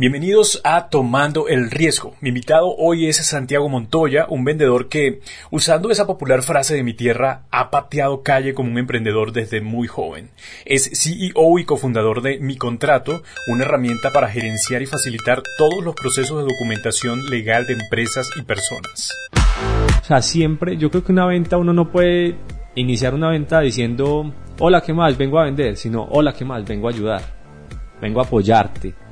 Bienvenidos a Tomando el Riesgo. Mi invitado hoy es Santiago Montoya, un vendedor que, usando esa popular frase de mi tierra, ha pateado calle como un emprendedor desde muy joven. Es CEO y cofundador de Mi Contrato, una herramienta para gerenciar y facilitar todos los procesos de documentación legal de empresas y personas. O sea, siempre, yo creo que una venta uno no puede iniciar una venta diciendo, hola, ¿qué más? Vengo a vender, sino, hola, ¿qué más? Vengo a ayudar, vengo a apoyarte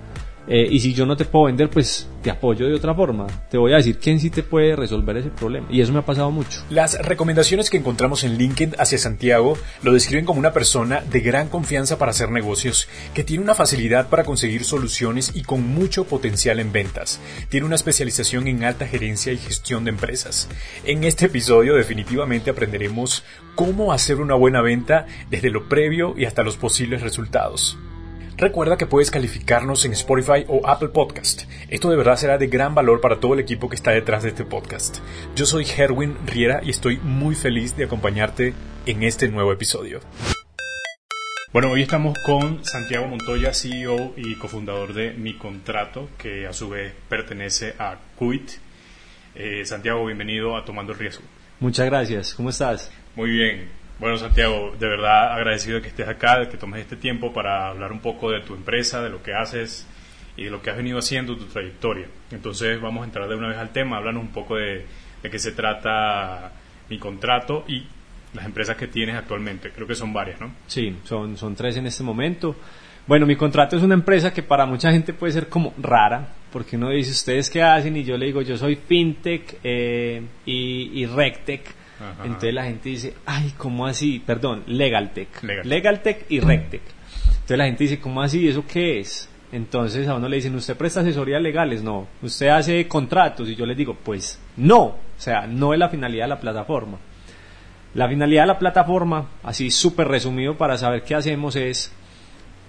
eh, y si yo no te puedo vender, pues te apoyo de otra forma. Te voy a decir quién sí te puede resolver ese problema. Y eso me ha pasado mucho. Las recomendaciones que encontramos en LinkedIn hacia Santiago lo describen como una persona de gran confianza para hacer negocios, que tiene una facilidad para conseguir soluciones y con mucho potencial en ventas. Tiene una especialización en alta gerencia y gestión de empresas. En este episodio definitivamente aprenderemos cómo hacer una buena venta desde lo previo y hasta los posibles resultados. Recuerda que puedes calificarnos en Spotify o Apple Podcast. Esto de verdad será de gran valor para todo el equipo que está detrás de este podcast. Yo soy Herwin Riera y estoy muy feliz de acompañarte en este nuevo episodio. Bueno, hoy estamos con Santiago Montoya, CEO y cofundador de Mi Contrato, que a su vez pertenece a Quit. Eh, Santiago, bienvenido a Tomando el Riesgo. Muchas gracias, ¿cómo estás? Muy bien, bueno, Santiago, de verdad agradecido de que estés acá, que tomes este tiempo para hablar un poco de tu empresa, de lo que haces y de lo que has venido haciendo, tu trayectoria. Entonces vamos a entrar de una vez al tema, háblanos un poco de, de qué se trata mi contrato y las empresas que tienes actualmente. Creo que son varias, ¿no? Sí, son, son tres en este momento. Bueno, mi contrato es una empresa que para mucha gente puede ser como rara, porque uno dice, ¿ustedes qué hacen? Y yo le digo, yo soy FinTech eh, y, y Entonces la gente dice, ay, ¿cómo así? Perdón, LegalTech. LegalTech y RegTech. Entonces la gente dice, ¿cómo así? ¿Eso qué es? Entonces a uno le dicen, ¿usted presta asesorías legales? No. ¿Usted hace contratos? Y yo les digo, pues no. O sea, no es la finalidad de la plataforma. La finalidad de la plataforma, así súper resumido para saber qué hacemos, es,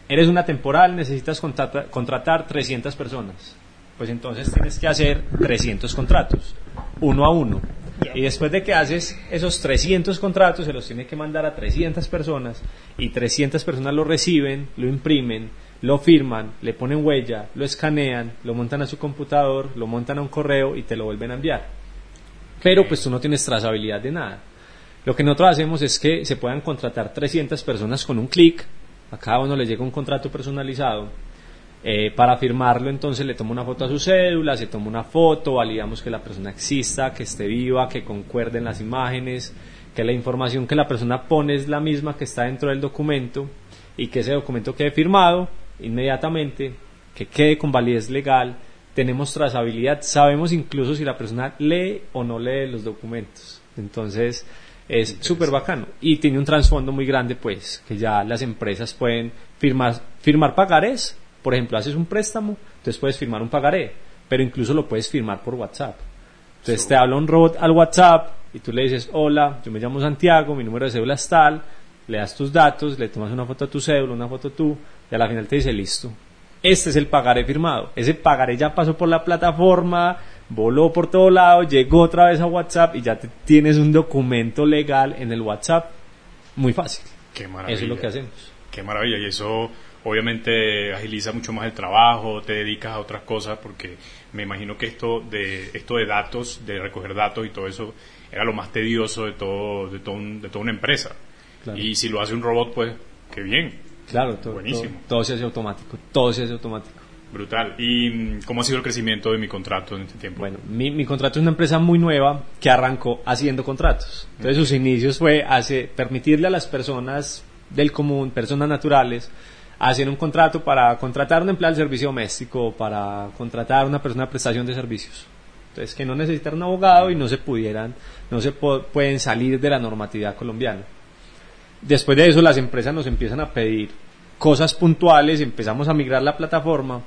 eres una temporal, necesitas contratar 300 personas. Pues entonces tienes que hacer 300 contratos, uno a uno. Y después de que haces esos 300 contratos, se los tiene que mandar a 300 personas y 300 personas lo reciben, lo imprimen, lo firman, le ponen huella, lo escanean, lo montan a su computador, lo montan a un correo y te lo vuelven a enviar. Pero pues tú no tienes trazabilidad de nada. Lo que nosotros hacemos es que se puedan contratar 300 personas con un clic, a cada uno le llega un contrato personalizado eh, para firmarlo entonces le tomo una foto a su cédula, se toma una foto, validamos que la persona exista, que esté viva, que concuerden las imágenes, que la información que la persona pone es la misma que está dentro del documento y que ese documento quede firmado inmediatamente, que quede con validez legal, tenemos trazabilidad, sabemos incluso si la persona lee o no lee los documentos. Entonces es súper bacano y tiene un trasfondo muy grande pues que ya las empresas pueden firmar firmar pagarés por ejemplo, haces un préstamo, entonces puedes firmar un pagaré, pero incluso lo puedes firmar por WhatsApp. Entonces te habla un robot al WhatsApp y tú le dices, hola, yo me llamo Santiago, mi número de cédula es tal, le das tus datos, le tomas una foto a tu cédula, una foto tú, y a la final te dice, listo. Este es el pagaré firmado. Ese pagaré ya pasó por la plataforma, voló por todo lado, llegó otra vez a WhatsApp y ya tienes un documento legal en el WhatsApp. Muy fácil. Qué maravilla. Eso es lo que hacemos. Qué maravilla. Y eso obviamente agiliza mucho más el trabajo, te dedicas a otras cosas, porque me imagino que esto de, esto de datos, de recoger datos y todo eso, era lo más tedioso de, todo, de, todo de toda una empresa. Y si lo hace un robot, pues, qué bien. Claro, todo, Buenísimo. Todo, se hace automático, todo se hace automático. Brutal. ¿Y mm, cómo ha sido el crecimiento de mi contrato en este tiempo? Bueno, mi, mi contrato es una empresa muy nueva que arrancó haciendo contratos. Entonces, sus inicios fue hace, permitirle a las personas del común, personas naturales, hacer un contrato para contratar un empleado del servicio doméstico, para contratar una persona de prestación de servicios. Entonces, que no necesitan un abogado y no se pudieran, no se pueden salir de la normatividad colombiana. Después de eso, las empresas nos empiezan a pedir cosas puntuales, empezamos a migrar la plataforma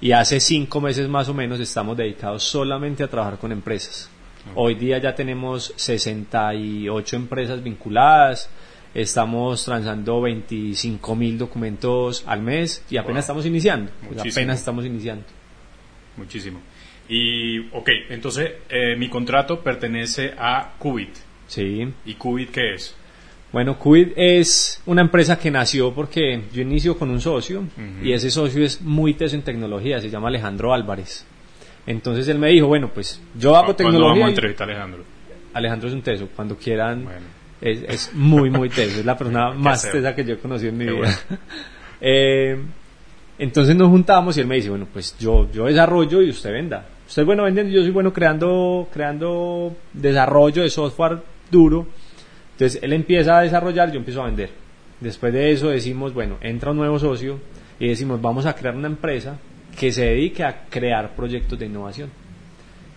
y hace cinco meses más o menos estamos dedicados solamente a trabajar con empresas. Hoy día ya tenemos 68 empresas vinculadas, estamos transando 25 mil documentos al mes y apenas estamos iniciando. Pues apenas estamos iniciando. Muchísimo. Y, ok, entonces eh, mi contrato pertenece a Qubit. Sí. ¿Y Qubit qué es? Bueno, Quid es una empresa que nació porque yo inicio con un socio y ese socio es muy teso en tecnología, se llama Alejandro Álvarez. Entonces él me dijo, bueno, pues yo hago tecnología. vamos a entrevistar a Alejandro? Alejandro es un teso, cuando quieran. Bueno. Es, es muy, muy teso, es la persona más hacer? tesa que yo he conocido en mi Qué vida. bueno. Eh, entonces nos juntamos y él me dice, bueno, pues yo, yo desarrollo y usted venda. Usted es bueno vendiendo, yo soy bueno creando, creando desarrollo de software duro. Entonces él empieza a desarrollar, yo empiezo a vender. Después de eso decimos, bueno, entra un nuevo socio y decimos, vamos a crear una empresa que se dedique a crear proyectos de innovación.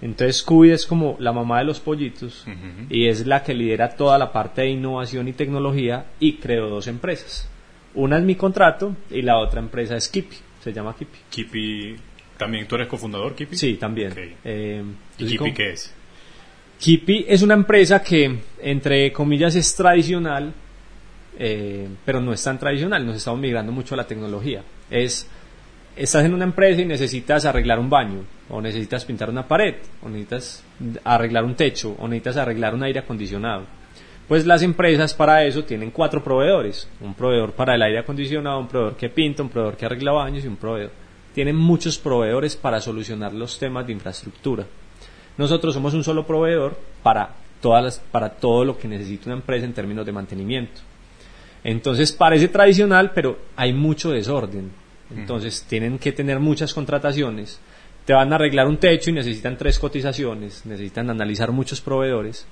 Entonces Scooby es como la mamá de los pollitos y es la que lidera toda la parte de innovación y tecnología y creó dos empresas. Una es mi contrato y la otra empresa es Kipi, se llama Kipi. Kipi, también tú eres cofundador, Kipi. Sí, también. Eh, ¿Y Kipi qué es? Kipi es una empresa que, entre comillas, es tradicional, eh, pero no es tan tradicional. Nos estamos migrando mucho a la tecnología. Es, estás en una empresa y necesitas arreglar un baño, o necesitas pintar una pared, o necesitas arreglar un techo, o necesitas arreglar un aire acondicionado. Pues las empresas para eso tienen cuatro proveedores. Un proveedor para el aire acondicionado, un proveedor que pinta, un proveedor que arregla baños y un proveedor. Tienen muchos proveedores para solucionar los temas de infraestructura. Nosotros somos un solo proveedor para, todas las, para todo lo que necesita una empresa en términos de mantenimiento. Entonces parece tradicional, pero hay mucho desorden. Entonces tienen que tener muchas contrataciones. Te van a arreglar un techo y necesitan tres cotizaciones, necesitan analizar muchos proveedores.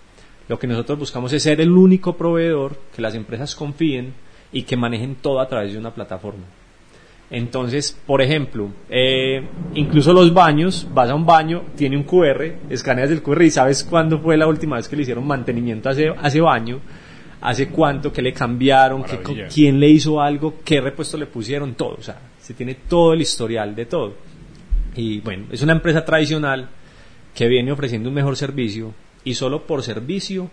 Lo que nosotros buscamos es ser el único proveedor que las empresas confíen y que manejen todo a través de una plataforma. Entonces, por ejemplo, eh, incluso los baños, vas a un baño, tiene un QR, escaneas el QR y sabes cuándo fue la última vez que le hicieron mantenimiento a ese, a ese baño, hace cuánto, que le cambiaron, Maravilla. quién le hizo algo, qué repuesto le pusieron, todo. O sea, se tiene todo el historial de todo. Y bueno, es una empresa tradicional que viene ofreciendo un mejor servicio y solo por servicio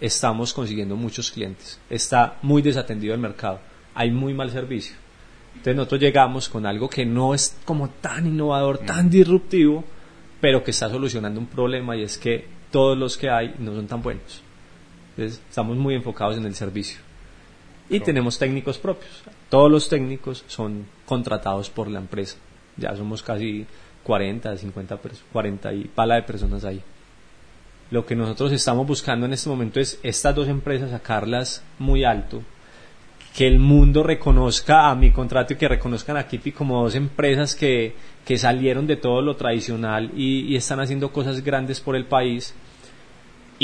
estamos consiguiendo muchos clientes. Está muy desatendido el mercado. Hay muy mal servicio. Entonces nosotros llegamos con algo que no es como tan innovador, tan disruptivo, pero que está solucionando un problema y es que todos los que hay no son tan buenos. Entonces estamos muy enfocados en el servicio. Y tenemos técnicos propios. Todos los técnicos son contratados por la empresa. Ya somos casi 40, 50, pers- 40 y pala de personas ahí. Lo que nosotros estamos buscando en este momento es estas dos empresas sacarlas muy alto, que el mundo reconozca a mi contrato y que reconozcan a Kipi como dos empresas que, que salieron de todo lo tradicional y, y están haciendo cosas grandes por el país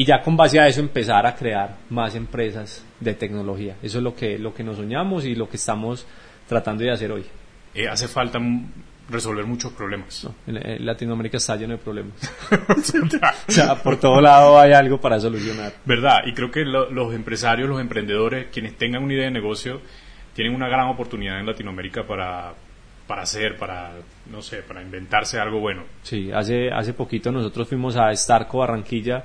y ya con base a eso empezar a crear más empresas de tecnología. Eso es lo que, lo que nos soñamos y lo que estamos tratando de hacer hoy. Eh, hace falta resolver muchos problemas. ¿no? En, en Latinoamérica está lleno de problemas. o sea, por todo lado hay algo para solucionar. ¿Verdad? Y creo que lo- los empresarios, los emprendedores, quienes tengan una idea de negocio, tienen una gran oportunidad en Latinoamérica para, para hacer, para, no sé, para inventarse algo bueno. Sí, hace, hace poquito nosotros fuimos a Starco, Barranquilla,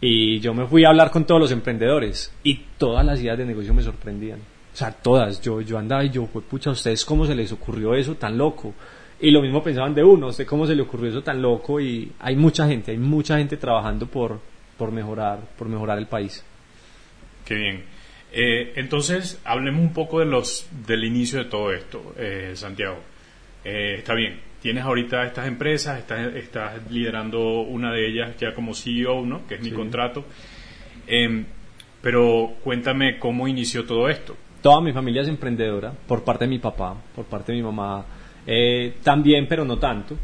y yo me fui a hablar con todos los emprendedores y todas las ideas de negocio me sorprendían. O sea, todas. Yo, yo andaba y yo, pues, pucha, ¿a ustedes cómo se les ocurrió eso tan loco? Y lo mismo pensaban de uno, ¿a usted cómo se le ocurrió eso tan loco? Y hay mucha gente, hay mucha gente trabajando por, por, mejorar, por mejorar el país. Qué bien. Eh, entonces, hablemos un poco de los, del inicio de todo esto, eh, Santiago. Eh, está bien, tienes ahorita estas empresas, estás, estás liderando una de ellas ya como CEO, ¿no? Que es mi Sí. contrato. Em, pero cuéntame cómo inició todo esto. Toda mi familia es emprendedora, por parte de mi papá, por parte de mi mamá, eh, también, pero no tanto.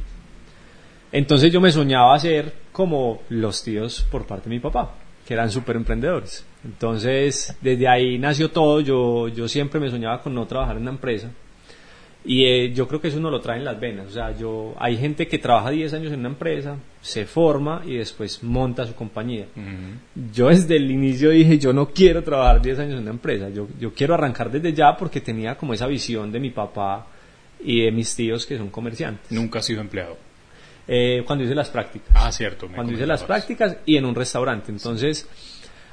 Entonces yo me soñaba ser como los tíos por parte de mi papá, que eran súper emprendedores. Entonces, desde ahí nació todo. Yo, yo siempre me soñaba con no trabajar en una empresa. Y eh, yo creo que eso uno lo trae en las venas. O sea, yo, hay gente que trabaja 10 años en una empresa, se forma y después monta su compañía. Yo desde el inicio dije, yo no quiero trabajar 10 años en una empresa, yo, yo quiero arrancar desde ya porque tenía como esa visión de mi papá y de mis tíos que son comerciantes. Nunca has sido empleado. Eh, cuando hice las prácticas. Ah, cierto. me cuando hice las prácticas y en un restaurante. Entonces,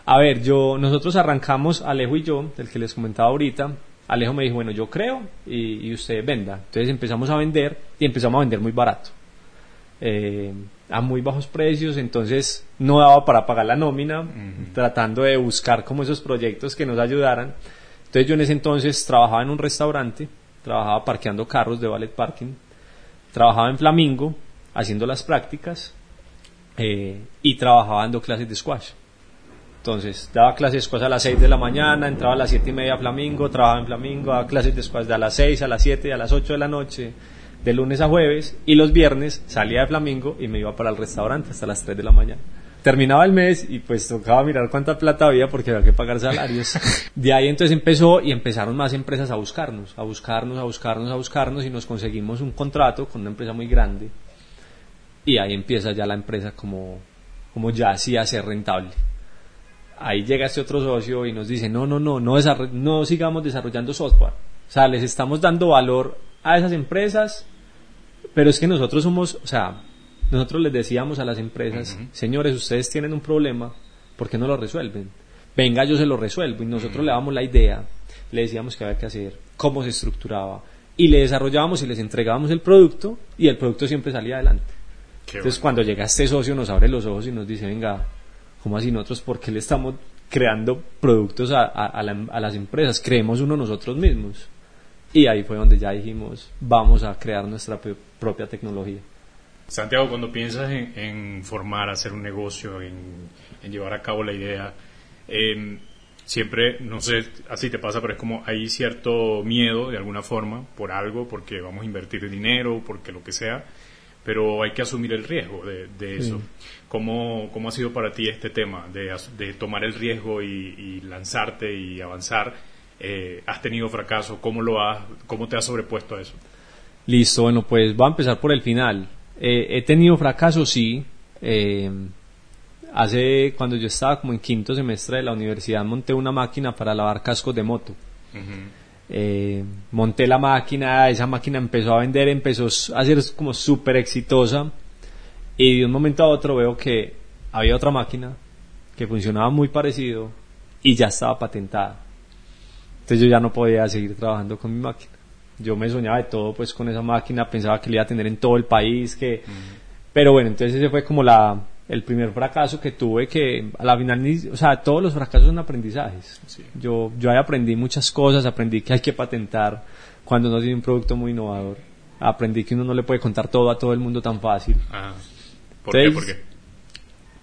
a ver, yo, nosotros arrancamos, Alejo y yo, del que les comentaba ahorita, Alejo me dijo, bueno, yo creo y, y usted venda. Entonces empezamos a vender y empezamos a vender muy barato. Eh, a muy bajos precios, entonces no daba para pagar la nómina, tratando de buscar como esos proyectos que nos ayudaran. Entonces yo en ese entonces trabajaba en un restaurante, trabajaba parqueando carros de ballet parking, trabajaba en Flamingo, haciendo las prácticas, eh, y trabajaba dando clases de squash. Entonces, daba clases de squash a las 6 de la mañana, entraba a las 7 y media a Flamingo, trabajaba en Flamingo, daba clases de squash de a las 6, a las 7 y a las 8 de la noche, de lunes a jueves, y los viernes salía de Flamingo y me iba para el restaurante hasta las 3 de la mañana. Terminaba el mes y pues tocaba mirar cuánta plata había porque había que pagar salarios. De ahí entonces empezó y empezaron más empresas a buscarnos, a buscarnos, a buscarnos, a buscarnos y nos conseguimos un contrato con una empresa muy grande y ahí empieza ya la empresa como, como ya así a ser rentable. Ahí llega este otro socio y nos dice, no, no, no, no, no sigamos desarrollando software. O sea, les estamos dando valor a esas empresas, pero es que nosotros somos, o sea, nosotros les decíamos a las empresas, señores, ustedes tienen un problema, ¿por qué no lo resuelven? Venga, yo se lo resuelvo y nosotros le damos la idea, le decíamos qué había que hacer, cómo se estructuraba y le desarrollábamos y les entregábamos el producto y el producto siempre salía adelante. Entonces cuando llega este socio nos abre los ojos y nos dice, venga, ¿cómo así nosotros por qué le estamos creando productos a, a, las empresas? Creemos uno nosotros mismos. Y ahí fue donde ya dijimos, vamos a crear nuestra propia tecnología. Santiago, cuando piensas en, formar, hacer un negocio, en, llevar a cabo la idea, em, siempre, no sé, así te pasa, pero es como hay cierto miedo de alguna forma por algo, porque vamos a invertir dinero, porque lo que sea pero hay que asumir el riesgo de, eso. ¿Cómo, ¿Cómo, ha sido para ti este tema de, de tomar el riesgo y, lanzarte y avanzar? Eh, ¿Has tenido fracaso? ¿Cómo, lo has, ¿Cómo te has sobrepuesto a eso? Listo, bueno, pues voy a empezar por el final. Eh, he tenido fracaso, sí. Eh, hace, cuando yo estaba como en quinto semestre de la universidad, monté una máquina para lavar cascos de moto. Monté la máquina, esa máquina empezó a vender, empezó a ser como súper exitosa y de un momento a otro veo que había otra máquina que funcionaba muy parecido y ya estaba patentada. Entonces yo ya no podía seguir trabajando con mi máquina. Yo me soñaba de todo pues con esa máquina, pensaba que la iba a tener en todo el país, que... Pero bueno, entonces ese fue como la, el primer fracaso que tuve que a la final o sea todos los fracasos son aprendizajes yo yo ahí aprendí muchas cosas aprendí que hay que patentar cuando uno tiene un producto muy innovador aprendí que uno no le puede contar todo a todo el mundo tan fácil ah. ¿Por qué? ¿Por qué?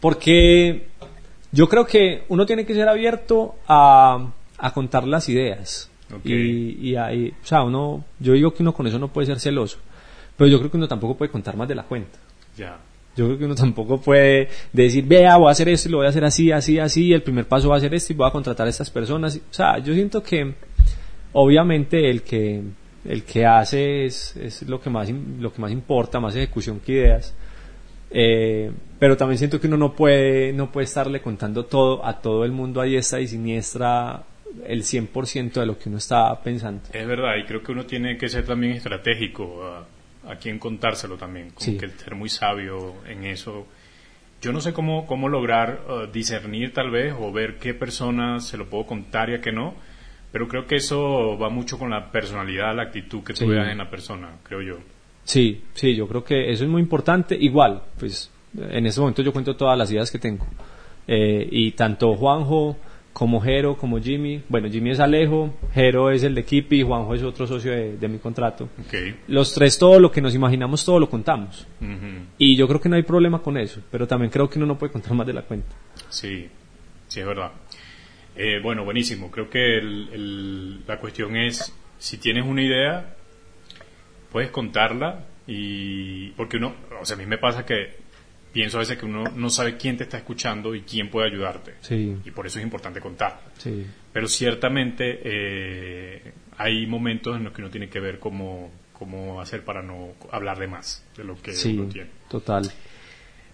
porque yo creo que uno tiene que ser abierto a, a contar las ideas y, y ahí, o sea uno yo digo que uno con eso no puede ser celoso pero yo creo que uno tampoco puede contar más de la cuenta ya yo creo que uno tampoco puede decir, vea, voy a hacer esto y lo voy a hacer así, así, así, el primer paso va a ser esto y voy a contratar a estas personas. O sea, yo siento que obviamente el que, el que hace es, es lo, que más, lo que más importa, más ejecución que ideas. Eh, pero también siento que uno no puede, no puede estarle contando todo a todo el mundo a diestra y siniestra el 100% de lo que uno está pensando. Es verdad, y creo que uno tiene que ser también estratégico. A quien contárselo también, como que ser muy sabio en eso. Yo no sé cómo, cómo lograr uh, discernir tal vez o ver qué persona se lo puedo contar y a qué no, pero creo que eso va mucho con la personalidad, la actitud que tú veas en la persona, creo yo. Sí, sí, yo creo que eso es muy importante. Igual, pues en este momento yo cuento todas las ideas que tengo. Eh, y tanto Juanjo, como Jero, como Jimmy. Bueno, Jimmy es Alejo, Jero es el de Kipi, Juanjo es otro socio de, mi contrato. Los tres, todo lo que nos imaginamos, todo lo contamos. Y yo creo que no hay problema con eso, pero también creo que uno no puede contar más de la cuenta. Sí, sí, es verdad. Eh, bueno, buenísimo. Creo que la cuestión es, si tienes una idea, puedes contarla y porque uno, o sea, a mí me pasa que pienso a veces que uno no sabe quién te está escuchando y quién puede ayudarte. Y por eso es importante contar. Pero ciertamente eh, hay momentos en los que uno tiene que ver cómo, cómo hacer para no hablar de más de lo que uno tiene. Total.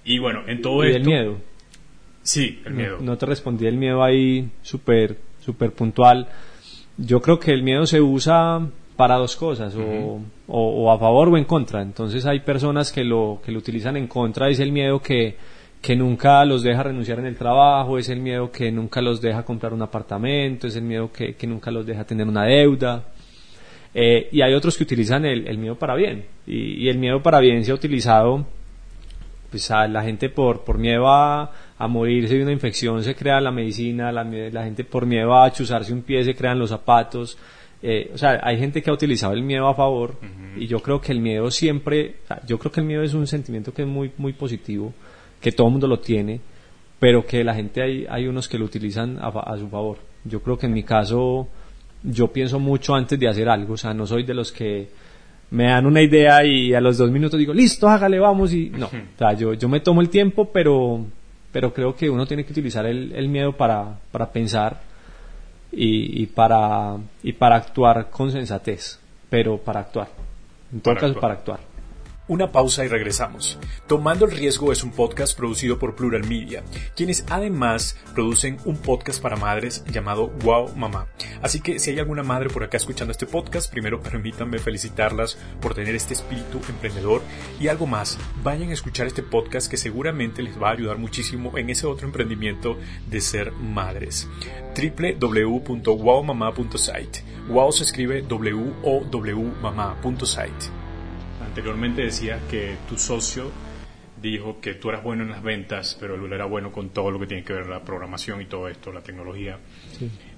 Y bueno, en todo y esto. el miedo. Sí, el miedo. No, te respondí el miedo ahí súper super puntual. Yo creo que el miedo se usa para dos cosas, o, a favor o en contra. Entonces hay personas que lo, que lo utilizan en contra, es el miedo que, que nunca los deja renunciar en el trabajo, es el miedo que nunca los deja comprar un apartamento, es el miedo que, que nunca los deja tener una deuda. Eh, y hay otros que utilizan el, el miedo para bien. Y, y, el miedo para bien se ha utilizado pues la gente por, por miedo a, a, morirse de una infección se crea la medicina, la, la, gente por miedo a chuzarse un pie se crean los zapatos. Eh, o sea, hay gente que ha utilizado el miedo a favor y yo creo que el miedo siempre, yo creo que el miedo es un sentimiento que es muy, muy positivo, que todo el mundo lo tiene, pero que la gente hay, hay unos que lo utilizan a, a su favor. Yo creo que en mi caso, yo pienso mucho antes de hacer algo, o sea, no soy de los que me dan una idea y a los dos minutos digo, listo, hágale, vamos y no, o sea, yo, yo me tomo el tiempo, pero, pero creo que uno tiene que utilizar el, el miedo para, para pensar y, y, para, y para actuar con sensatez, pero para actuar, en todo caso para actuar. Una pausa y regresamos. Tomando el Riesgo es un podcast producido por Plural Media, quienes además producen un podcast para madres llamado Wow Mamá. Así que si hay alguna madre por acá escuchando este podcast, primero permítanme felicitarlas por tener este espíritu emprendedor y algo más, vayan a escuchar este podcast que seguramente les va a ayudar muchísimo en ese otro emprendimiento de ser madres. www.wowmama.site. Wow se escribe W-O-W mamá.site anteriormente decías que tu socio dijo que tú eras bueno en las ventas, pero él era bueno con todo lo que tiene que ver la programación y todo esto, la tecnología.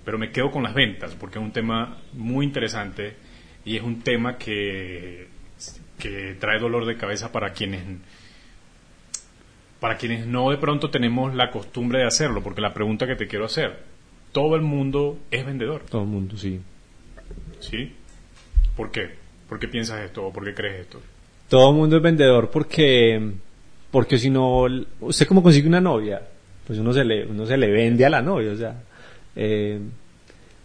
Pero me quedo con las ventas porque es un tema muy interesante y es un tema que, que trae dolor de cabeza para quienes para quienes no de pronto tenemos la costumbre de hacerlo, porque la pregunta que te quiero hacer, todo el mundo es vendedor. Todo el mundo, sí. ¿Sí? ¿Por qué? ¿Por qué piensas esto o por qué crees esto? Todo el mundo es vendedor porque, porque si no, ¿usted cómo consigue una novia? Pues uno se le, uno se le vende a la novia, o sea, eh,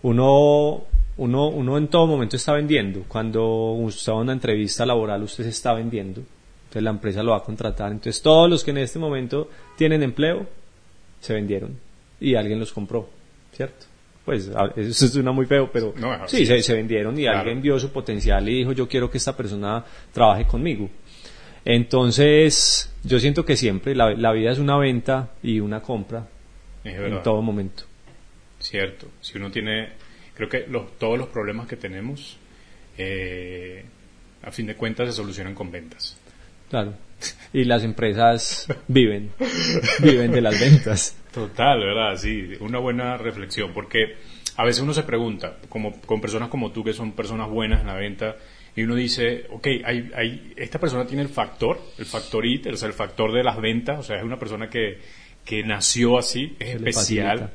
uno, uno, uno en todo momento está vendiendo. Cuando usted va a una entrevista laboral, usted se está vendiendo. Entonces la empresa lo va a contratar. Entonces todos los que en este momento tienen empleo, se vendieron y alguien los compró, ¿cierto? Pues eso suena muy feo, pero sí, se, vendieron y alguien vio su potencial y dijo yo quiero que esta persona trabaje conmigo. Entonces, yo siento que siempre la, la vida es una venta y una compra en todo momento. Cierto, si uno tiene, creo que los, todos los problemas que tenemos, eh, a fin de cuentas, se solucionan con ventas. Claro, y las empresas viven, viven de las ventas. Total, ¿verdad? Sí, una buena reflexión, porque a veces uno se pregunta, como con personas como tú, que son personas buenas en la venta, y uno dice, ok, hay, hay, esta persona tiene el factor, el factor IT, o sea, el factor de las ventas, o sea, es una persona que, que nació así, es especial,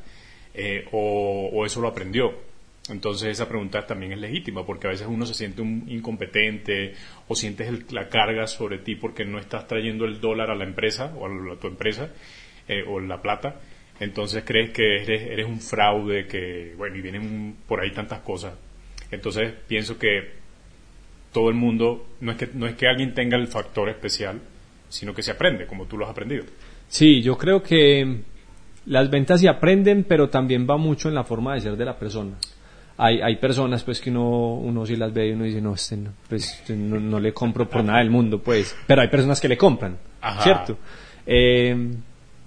eh, o, o, eso lo aprendió. Entonces esa pregunta también es legítima, porque a veces uno se siente un incompetente o sientes la carga sobre ti porque no estás trayendo el dólar a la empresa o a, tu empresa eh, o la plata entonces crees que eres, eres un fraude, que, bueno, y vienen por ahí tantas cosas. Entonces pienso que todo el mundo, no es que, no es que alguien tenga el factor especial, sino que se aprende, como tú lo has aprendido. Sí, yo creo que las ventas se aprenden, pero también va mucho en la forma de ser de la persona. Hay, hay personas pues que uno, uno sí las ve y uno dice, no, este no, pues, este no, le compro por nada del mundo, pues. Pero hay personas que le compran, ¿cierto? Eh,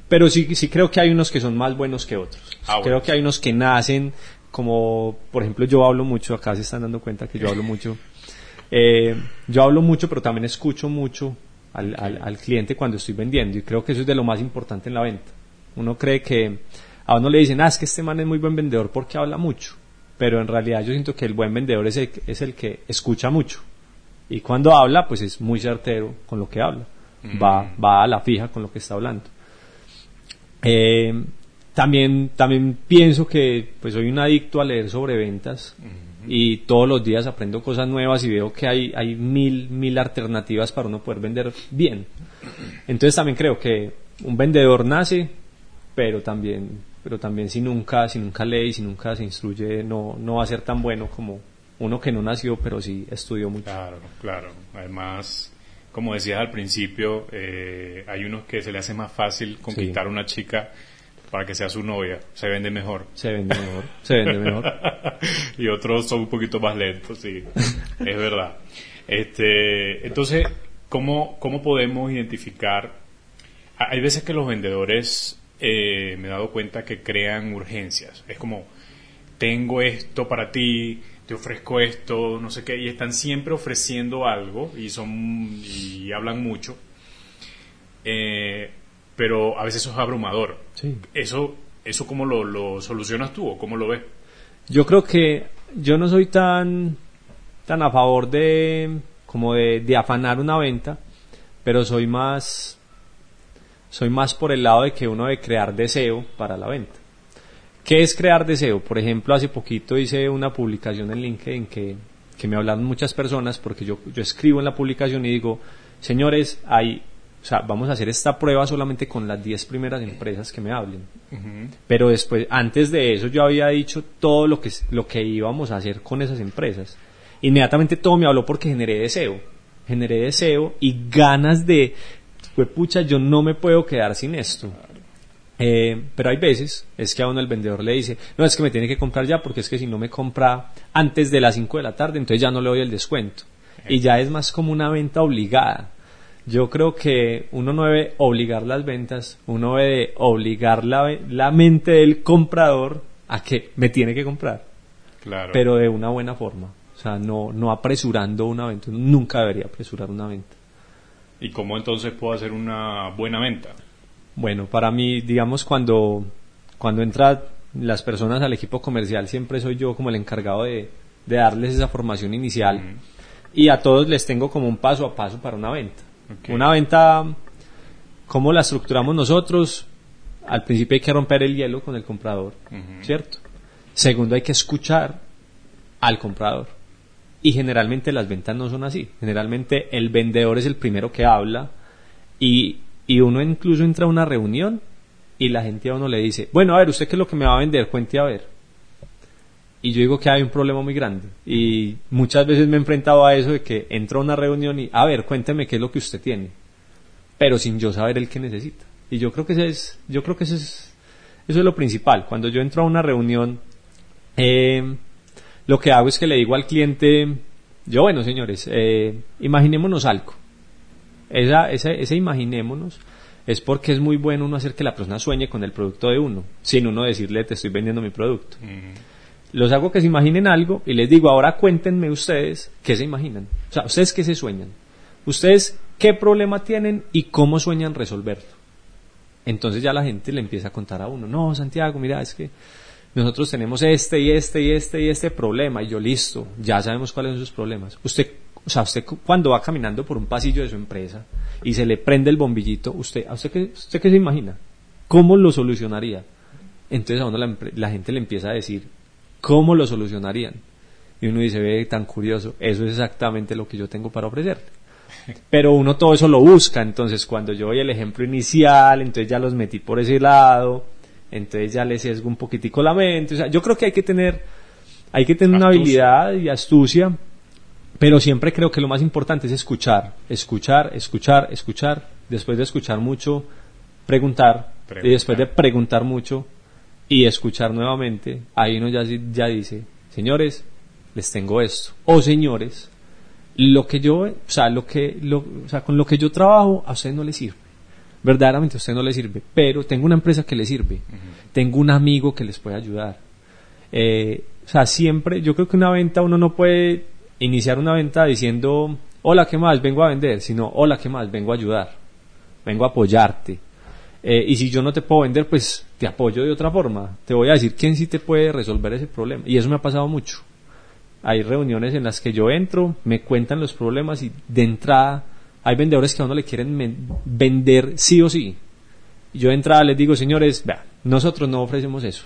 pero sí, sí creo que hay unos que son más buenos que otros. Ah, creo que hay unos que nacen como, por ejemplo, yo hablo mucho, acá se están dando cuenta que yo hablo mucho. Eh, yo hablo mucho, pero también escucho mucho al, al, cliente cuando estoy vendiendo y creo que eso es de lo más importante en la venta. Uno cree que a uno le dicen, ah, es que este man es muy buen vendedor porque habla mucho, pero en realidad yo siento que el buen vendedor es el, es el que escucha mucho y cuando habla, pues es muy certero con lo que habla, va, mm. va a la fija con lo que está hablando. Eh, también, también pienso que pues soy un adicto a leer sobre ventas y todos los días aprendo cosas nuevas y veo que hay, hay mil, mil alternativas para uno poder vender bien. Entonces también creo que un vendedor nace, pero también, pero también si nunca, si nunca lee y si nunca se instruye, no, no va a ser tan bueno como uno que no nació, pero sí estudió mucho. Claro, claro. Además, como decías al principio, eh, hay unos que se le hace más fácil conquistar a una chica para que sea su novia. Se vende mejor. Se vende mejor. Se vende mejor. y otros son un poquito más lentos, sí. es verdad. Este, entonces, ¿cómo, ¿cómo podemos identificar? Hay veces que los vendedores, eh, me he dado cuenta que crean urgencias. Es como, tengo esto para ti, te ofrezco esto, no sé qué, y están siempre ofreciendo algo y son y hablan mucho. eh, pero a veces eso es abrumador. Sí. Eso, eso ¿cómo lo, lo solucionas tú o cómo lo ves? Yo creo que yo no soy tan, tan a favor de, como de, de afanar una venta, pero soy más, soy más por el lado de que uno debe crear deseo para la venta. ¿Qué es crear deseo? Por ejemplo, hace poquito hice una publicación en LinkedIn que, que me hablaron muchas personas porque yo, yo escribo en la publicación y digo, señores, hay, o sea, vamos a hacer esta prueba solamente con las 10 primeras empresas que me hablen. Pero después, antes de eso, yo había dicho todo lo que, lo que íbamos a hacer con esas empresas. Inmediatamente todo me habló porque generé deseo. Generé deseo y ganas de, pues pucha, yo no me puedo quedar sin esto. Eh, pero hay veces, es que a uno el vendedor le dice, no, es que me tiene que comprar ya porque es que si no me compra antes de las 5 de la tarde, entonces ya no le doy el descuento. Y ya es más como una venta obligada. Yo creo que uno no debe obligar las ventas, uno debe obligar la, la mente del comprador a que me tiene que comprar. Claro. Pero de una buena forma. O sea, no, no apresurando una venta. Uno nunca debería apresurar una venta. ¿Y cómo entonces puedo hacer una buena venta? Bueno, para mí, digamos, cuando, cuando entran las personas al equipo comercial, siempre soy yo como el encargado de, de darles esa formación inicial. Y a todos les tengo como un paso a paso para una venta. Una venta, ¿cómo la estructuramos nosotros? Al principio hay que romper el hielo con el comprador. ¿cierto? Segundo, hay que escuchar al comprador. Y generalmente las ventas no son así. Generalmente el vendedor es el primero que habla y, y uno incluso entra a una reunión y la gente a uno le dice, bueno, a ver, ¿usted qué es lo que me va a vender? Cuente a ver. Y yo digo que hay un problema muy grande. Y muchas veces me he enfrentado a eso de que entro a una reunión y, a ver, cuénteme qué es lo que usted tiene. Pero sin yo saber el que necesita. Y yo creo que ese es, yo creo que ese es, eso es lo principal. Cuando yo entro a una reunión, eh, lo que hago es que le digo al cliente, yo, bueno, señores, eh, imaginémonos algo. Esa, esa, ese imaginémonos es porque es muy bueno uno hacer que la persona sueñe con el producto de uno, sin uno decirle te estoy vendiendo mi producto. Los hago que se imaginen algo y les digo, ahora cuéntenme ustedes qué se imaginan. O sea, ustedes qué se sueñan. Ustedes qué problema tienen y cómo sueñan resolverlo. Entonces ya la gente le empieza a contar a uno, no, Santiago, mira, es que nosotros tenemos este y este y este y este problema y yo listo, ya sabemos cuáles son sus problemas. Usted, o sea, usted cu- cuando va caminando por un pasillo de su empresa y se le prende el bombillito, usted, ¿a usted qué, usted qué se imagina? ¿Cómo lo solucionaría? Entonces a uno la, la gente le empieza a decir, ¿cómo lo solucionarían? Y uno dice, ve, tan curioso, eso es exactamente lo que yo tengo para ofrecerte. Pero uno todo eso lo busca, entonces cuando yo doy el ejemplo inicial, entonces ya los metí por ese lado, entonces ya les sesgo un poquitico la mente, o sea, yo creo que hay que tener, hay que tener una habilidad y astucia, pero siempre creo que lo más importante es escuchar, escuchar, escuchar, escuchar, después de escuchar mucho, preguntar, y después de Preguntar. mucho y escuchar nuevamente, ahí uno ya, ya dice, señores, les tengo esto, o señores, lo que yo, o sea, lo que, lo, o sea, con lo que yo trabajo a usted no le sirve. Verdaderamente a usted no le sirve, pero tengo una empresa que le sirve. Tengo un amigo que les puede ayudar. Eh, o sea, siempre, yo creo que una venta uno no puede iniciar una venta diciendo, hola, ¿qué más? Vengo a vender, sino, hola, ¿qué más? Vengo a ayudar. Vengo a apoyarte. Eh, y si yo no te puedo vender, pues te apoyo de otra forma. Te voy a decir quién sí te puede resolver ese problema. Y eso me ha pasado mucho. Hay reuniones en las que yo entro, me cuentan los problemas y de entrada hay vendedores que a uno le quieren vender sí o sí. Y yo de entrada les digo, señores, vea, nosotros no ofrecemos eso.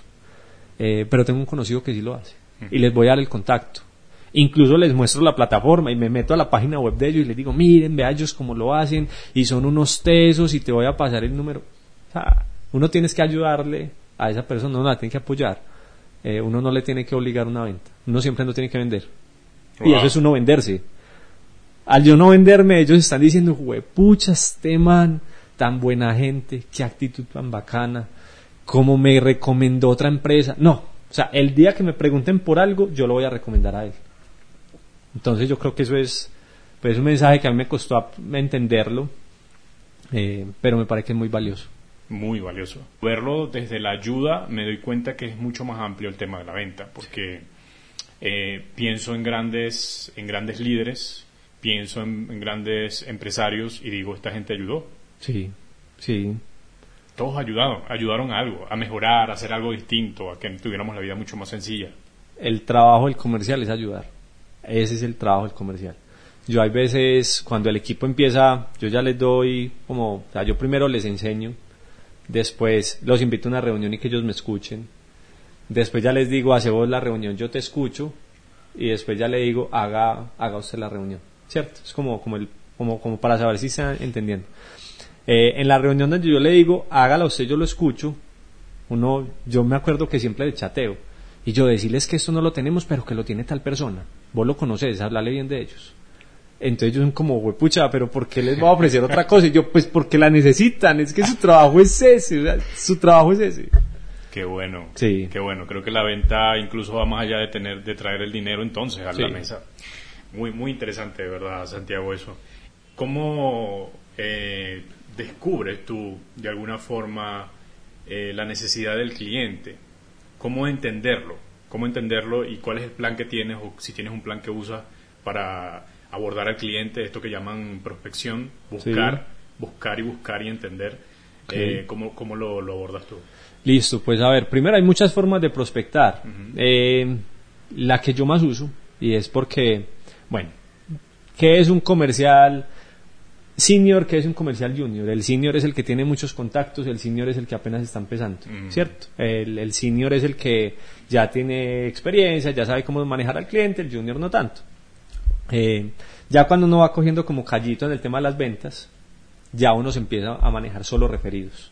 Eh, pero tengo un conocido que sí lo hace. Y les voy a dar el contacto. Incluso les muestro la plataforma y me meto a la página web de ellos y les digo, miren, vea ellos cómo lo hacen y son unos tesos y te voy a pasar el número. O sea, uno tienes que ayudarle a esa persona, uno la tiene que apoyar. Eh, uno no le tiene que obligar una venta. Uno siempre no tiene que vender. Y eso es uno venderse. Al yo no venderme, ellos están diciendo, pucha, este man, tan buena gente, qué actitud tan bacana, cómo me recomendó otra empresa. No, o sea, el día que me pregunten por algo, yo lo voy a recomendar a él. Entonces yo creo que eso es, pues, un mensaje que a mí me costó entenderlo, eh, pero me parece que es muy valioso. Muy valioso. Verlo desde la ayuda me doy cuenta que es mucho más amplio el tema de la venta, porque eh, pienso en grandes, en grandes líderes, pienso en, en grandes empresarios y digo, esta gente ayudó. Sí. Sí. Todos ayudaron, ayudaron a algo, a mejorar, a hacer algo distinto, a que tuviéramos la vida mucho más sencilla. El trabajo del comercial es ayudar. Ese es el trabajo del comercial. Yo hay veces, cuando el equipo empieza, yo ya les doy como, o sea, yo primero les enseño, después los invito a una reunión y que ellos me escuchen, después ya les digo, hace vos la reunión, yo te escucho, y después ya le digo, haga, haga usted la reunión, ¿cierto? Es como, como, el, como, como para saber si están entendiendo. Eh, en la reunión donde yo le digo, hágala usted, yo lo escucho, uno, yo me acuerdo que siempre le chateo, y yo decirles que esto no lo tenemos, pero que lo tiene tal persona, vos lo conoces, hablarle bien de ellos. Entonces yo como, pucha, pero ¿por qué les voy a ofrecer otra cosa? Y yo, pues porque la necesitan, es que su trabajo es ese, su trabajo es ese. Qué bueno. Sí. Qué bueno. Creo que la venta incluso va más allá de tener, de traer el dinero entonces a la mesa. Muy, muy interesante, de verdad, Santiago, eso. ¿Cómo eh, descubres tú, de alguna forma, eh, la necesidad del cliente? ¿Cómo entenderlo? ¿Cómo entenderlo y cuál es el plan que tienes o si tienes un plan que usas para abordar al cliente, esto que llaman prospección, buscar, buscar y buscar y entender. Eh, ¿Cómo, cómo lo, abordas tú? Listo, pues a ver, primero hay muchas formas de prospectar. Eh, la que yo más uso, y es porque, bueno, ¿qué es un comercial senior? ¿Qué es un comercial junior? El senior es el que tiene muchos contactos, el senior es el que apenas está empezando, ¿cierto? El, el senior es el que ya tiene experiencia, ya sabe cómo manejar al cliente, el junior no tanto. Eh, ya cuando uno va cogiendo como callito en el tema de las ventas, ya uno se empieza a manejar solo referidos.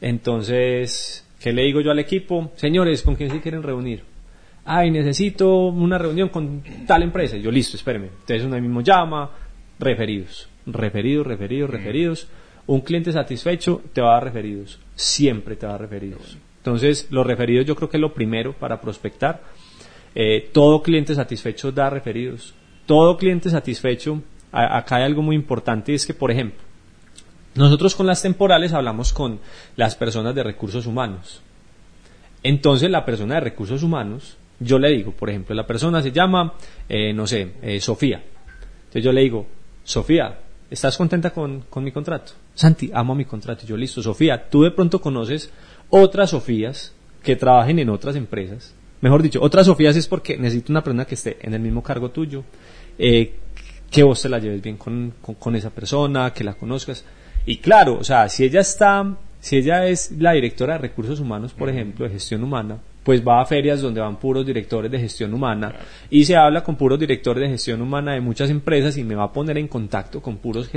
Entonces, ¿qué le digo yo al equipo? Señores, ¿con quién se quieren reunir? Ay, necesito una reunión con tal empresa. yo, listo, espéreme. Entonces uno mismo llama, referidos, referidos, referidos, mm. referidos. Un cliente satisfecho te va a dar referidos. Siempre te va a dar referidos. Entonces, los referidos yo creo que es lo primero para prospectar. Eh, todo cliente satisfecho da referidos todo cliente satisfecho, acá hay algo muy importante, es que, por ejemplo, nosotros con las temporales hablamos con las personas de recursos humanos. Entonces la persona de recursos humanos, yo le digo, por ejemplo, la persona se llama, eh, no sé, eh, Sofía. Entonces yo le digo, Sofía, ¿estás contenta con, con, mi contrato? Santi, amo mi contrato. yo, listo, Sofía, tú de pronto conoces otras Sofías que trabajen en otras empresas. Mejor dicho, otras Sofías es porque necesito una persona que esté en el mismo cargo tuyo, eh, que vos te la lleves bien con, con, esa persona, que la conozcas. Y claro, o sea, si ella está, si ella es la directora de recursos humanos, por ejemplo, de gestión humana, pues va a ferias donde van puros directores de gestión humana y se habla con puros directores de gestión humana de muchas empresas y me va a poner en contacto con puros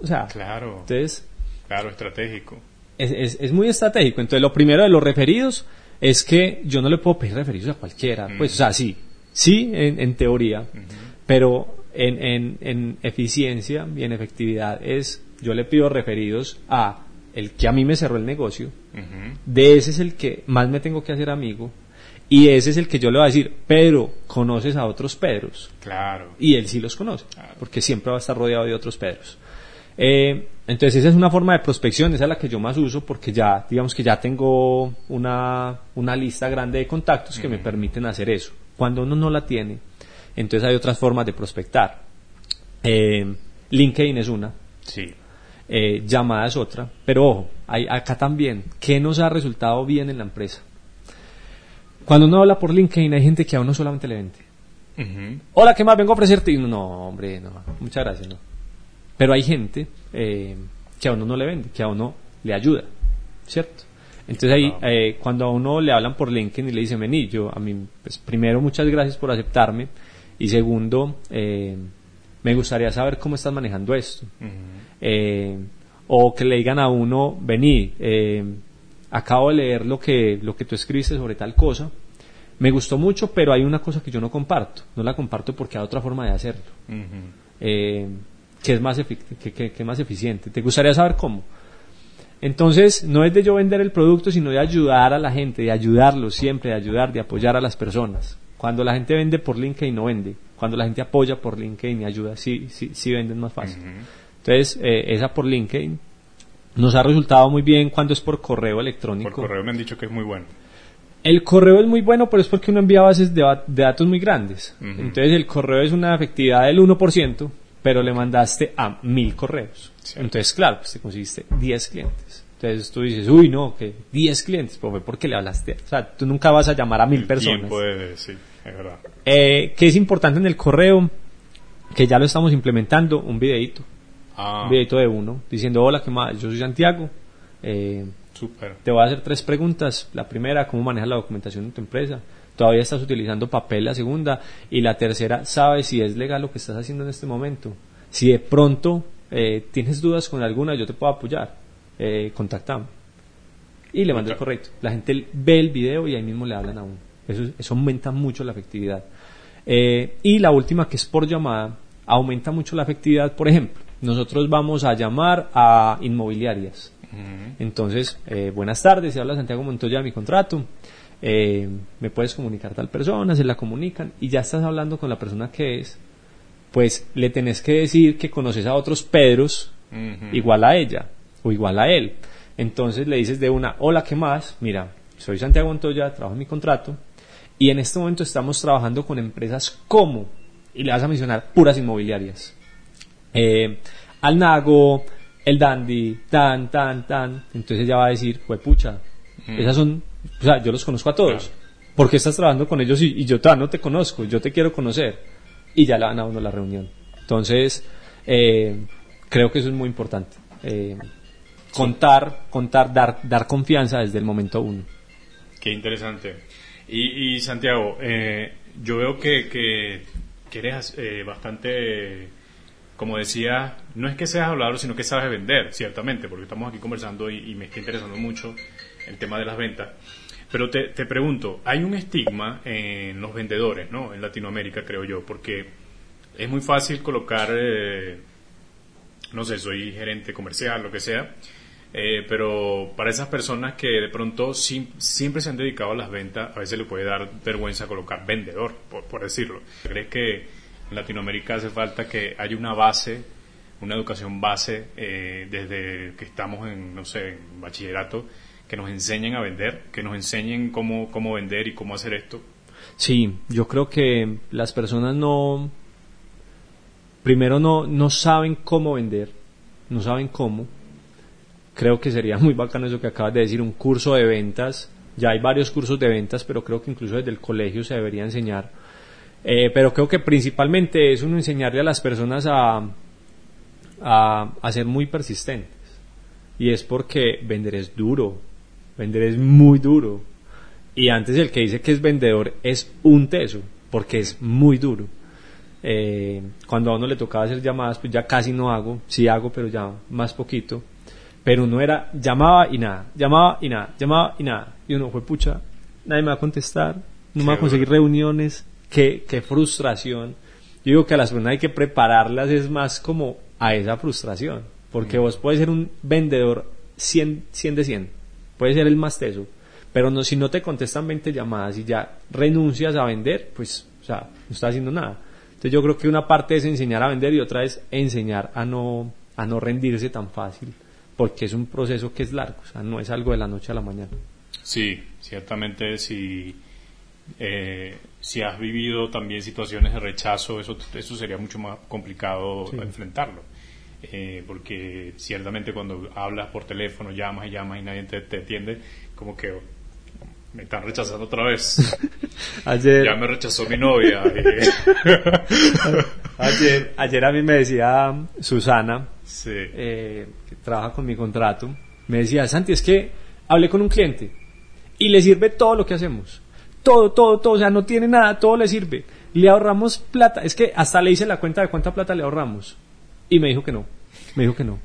o sea claro. entonces claro estratégico. Es, es, es, muy estratégico. Entonces lo primero de los referidos es que yo no le puedo pedir referidos a cualquiera. Pues o sea sí sí en, en teoría pero en, en, eficiencia y en efectividad es, yo le pido referidos a el que a mí me cerró el negocio, de ese es el que más me tengo que hacer amigo, y ese es el que yo le voy a decir, Pedro, ¿conoces a otros Pedros? Claro. Y él sí los conoce, porque siempre va a estar rodeado de otros Pedros. Eh, entonces esa es una forma de prospección, esa es la que yo más uso porque ya, digamos que ya tengo una, una lista grande de contactos que me permiten hacer eso. Cuando uno no la tiene, entonces hay otras formas de prospectar. Eh, LinkedIn es una. Sí. Eh, llamada es otra. Pero ojo, hay, acá también, ¿qué nos ha resultado bien en la empresa? Cuando uno habla por LinkedIn hay gente que a uno solamente le vende. Hola, ¿qué más vengo a ofrecerte? no, hombre, no, muchas gracias, no. Pero hay gente eh, que a uno no le vende, que a uno le ayuda, ¿cierto? Entonces ahí, eh, cuando a uno le hablan por LinkedIn y le dicen, vení, yo, a mí, pues primero, muchas gracias por aceptarme. Y segundo, eh, me gustaría saber cómo estás manejando esto. Eh, o que le digan a uno, vení, eh, acabo de leer lo que, lo que tú escribiste sobre tal cosa. Me gustó mucho, pero hay una cosa que yo no comparto. No la comparto porque hay otra forma de hacerlo. que es más, que, que, más eficiente. ¿Te gustaría saber cómo? Entonces, no es de yo vender el producto, sino de ayudar a la gente, de ayudarlo siempre, de ayudar, de apoyar a las personas. Cuando la gente vende por LinkedIn no vende. Cuando la gente apoya por LinkedIn y ayuda, sí, sí, sí venden más fácil. Entonces, eh, esa por LinkedIn nos ha resultado muy bien cuando es por correo electrónico. Por correo me han dicho que es muy bueno. El correo es muy bueno, pero es porque uno envía bases de, datos muy grandes. Entonces, el correo es una efectividad del 1%, pero le mandaste a mil correos. Entonces, claro, pues te conseguiste 10 clientes. Entonces tú dices, uy, no, que 10 clientes, pues fue porque le hablaste. O sea, tú nunca vas a llamar a mil personas. sí, es verdad. Eh, ¿Qué es importante en el correo? Que ya lo estamos implementando, un videito. Ah. Un videito de uno, diciendo, hola, ¿qué más? Yo soy Santiago. Eh, te voy a hacer tres preguntas. La primera, ¿cómo manejas la documentación de tu empresa? ¿Todavía estás utilizando papel? La segunda. Y la tercera, ¿sabes si es legal lo que estás haciendo en este momento? Si de pronto eh, tienes dudas con alguna, yo te puedo apoyar. Eh, contactame. Y le mando el correcto. La gente ve el video y ahí mismo le hablan a uno. Eso, eso aumenta mucho la efectividad. Eh, y la última, que es por llamada, aumenta mucho la efectividad. Por ejemplo, nosotros vamos a llamar a inmobiliarias. Entonces, eh, buenas tardes, se habla Santiago Montoya de mi contrato. Eh, me puedes comunicar tal persona, se la comunican y ya estás hablando con la persona que es. Pues le tenés que decir que conoces a otros Pedros igual a ella o igual a él. Entonces le dices de una, hola, ¿qué más? Mira, soy Santiago Montoya, trabajo en mi contrato y en este momento estamos trabajando con empresas como, y le vas a mencionar puras inmobiliarias, eh, Alnago, El Dandy, tan, tan, tan. Entonces ella va a decir, pues pucha, esas son, o sea, yo los conozco a todos. Claro. ¿Por qué estás trabajando con ellos y, y yo todavía no te conozco? Yo te quiero conocer. Y ya le van a uno la reunión. Entonces, eh, creo que eso es muy importante. Eh, contar, contar, dar, dar confianza desde el momento uno. Qué interesante. Y, y Santiago, eh, yo veo que, que, que eres eh, bastante, como decía, no es que seas hablador, sino que sabes vender, ciertamente, porque estamos aquí conversando y, me está interesando mucho el tema de las ventas. Pero te, te pregunto, hay un estigma en los vendedores, ¿no? En Latinoamérica, creo yo, porque es muy fácil colocar, eh, no sé, soy gerente comercial, lo que sea, eh, pero para esas personas que de pronto siempre se han dedicado a las ventas, a veces le puede dar vergüenza colocar vendedor, por, por decirlo. ¿Crees que en Latinoamérica hace falta que haya una base, una educación base, eh, desde que estamos en, no sé, en bachillerato, que nos enseñen a vender, que nos enseñen cómo, cómo vender y cómo hacer esto? Sí, yo creo que las personas no, primero no, no saben cómo vender, no saben cómo. Creo que sería muy bacano eso que acabas de decir, un curso de ventas. Ya hay varios cursos de ventas, pero creo que incluso desde el colegio se debería enseñar. Eh, pero creo que principalmente es uno enseñarle a las personas a, a, ser muy persistentes. Y es porque vender es duro, vender es muy duro. Y antes el que dice que es vendedor es un teso, porque es muy duro. Eh, cuando a uno le tocaba hacer llamadas, pues ya casi no hago, sí hago, pero ya más poquito. Pero uno era, llamaba y nada, llamaba y nada, llamaba y nada. Y uno fue, pucha, nadie me va a contestar, no me va a conseguir reuniones, qué, qué frustración. Yo digo que a las personas hay que prepararlas es más como a esa frustración, porque vos puedes ser un vendedor 100, 100 de 100, puedes ser el más teso, pero no, si no te contestan 20 llamadas y ya renuncias a vender, pues, o sea, no estás haciendo nada. Entonces yo creo que una parte es enseñar a vender y otra es enseñar a no, a no rendirse tan fácil, porque es un proceso que es largo, o sea, no es algo de la noche a la mañana. Sí, ciertamente si, eh, si has vivido también situaciones de rechazo, eso, eso sería mucho más complicado Sí. enfrentarlo. Eh, porque ciertamente cuando hablas por teléfono, llamas y llamas y nadie te, te atiende, como que me están rechazando otra vez. Ayer, ya me rechazó mi novia. ayer, ayer a mí me decía Susana, sí. eh, que trabaja con mi contrato, me decía, Santi, es que hablé con un cliente y le sirve todo lo que hacemos. Todo, todo, todo, o sea, no tiene nada, todo le sirve. Le ahorramos plata, es que hasta le hice la cuenta de cuánta plata le ahorramos. Y me dijo que no, me dijo que no.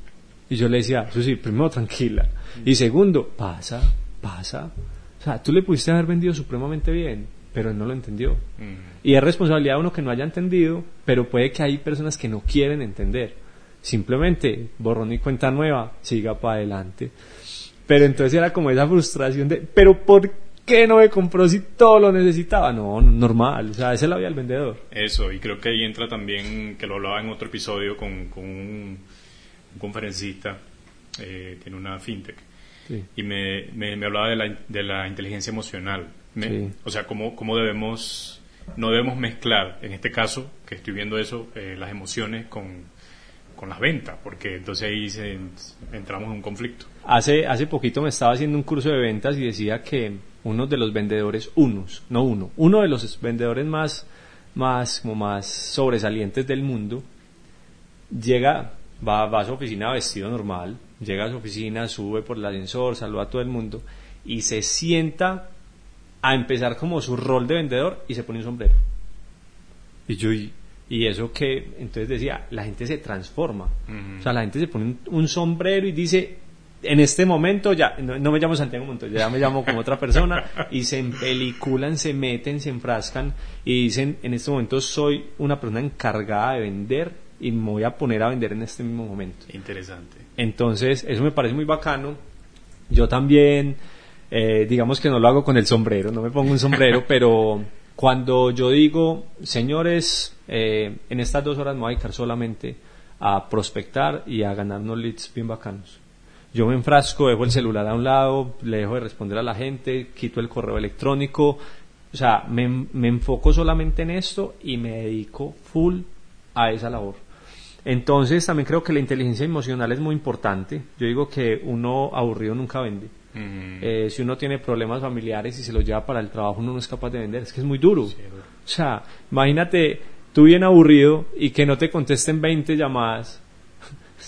Y yo le decía, Susi, primero tranquila. Y segundo, pasa, pasa. O sea, tú le pudiste haber vendido supremamente bien, pero él no lo entendió. Mm. Y es responsabilidad de uno que no haya entendido, pero puede que hay personas que no quieren entender. Simplemente borrón y cuenta nueva, siga para adelante. Pero entonces era como esa frustración de, pero ¿por qué no me compró si todo lo necesitaba? No, normal, o sea, esa es la vida del vendedor. Eso, y creo que ahí entra también, que lo hablaba en otro episodio con, con un, un conferencista, eh, tiene una fintech, Sí. y me, me, me hablaba de la, de la inteligencia emocional. Me- Sí. O sea, cómo, cómo debemos no debemos mezclar, en este caso, que estoy viendo eso, eh, las emociones con, con las ventas, porque entonces ahí se, entramos en un conflicto. Hace, hace poquito me estaba haciendo un curso de ventas y decía que uno de los vendedores, unos, no uno, uno de los vendedores más, más, como más sobresalientes del mundo, llega, va, va a su oficina vestido normal, llega a su oficina, sube por el ascensor, saluda a todo el mundo y se sienta a empezar como su rol de vendedor y se pone un sombrero. Y yo, y, eso que, entonces decía, la gente se transforma. O sea, la gente se pone un, sombrero y dice, en este momento ya, no, me llamo Santiago Montoya, ya me llamo como otra persona, y se empeliculan, se meten, se enfrascan y dicen, en este momento soy una persona encargada de vender y me voy a poner a vender en este mismo momento. Interesante. Entonces, eso me parece muy bacano. Yo también eh, digamos que no lo hago con el sombrero, no me pongo un sombrero, pero cuando yo digo, señores, eh, en estas dos horas me voy a dedicar solamente a prospectar y a ganar unos leads bien bacanos. Yo me enfrasco, dejo el celular a un lado, le dejo de responder a la gente, quito el correo electrónico, o sea, me, me enfoco solamente en esto y me dedico full a esa labor. Entonces también creo que la inteligencia emocional es muy importante. Yo digo que uno aburrido nunca vende. Eh, si uno tiene problemas familiares y se los lleva para el trabajo, uno no es capaz de vender. Es que es muy duro. O sea, imagínate tú bien aburrido y que no te contesten 20 llamadas.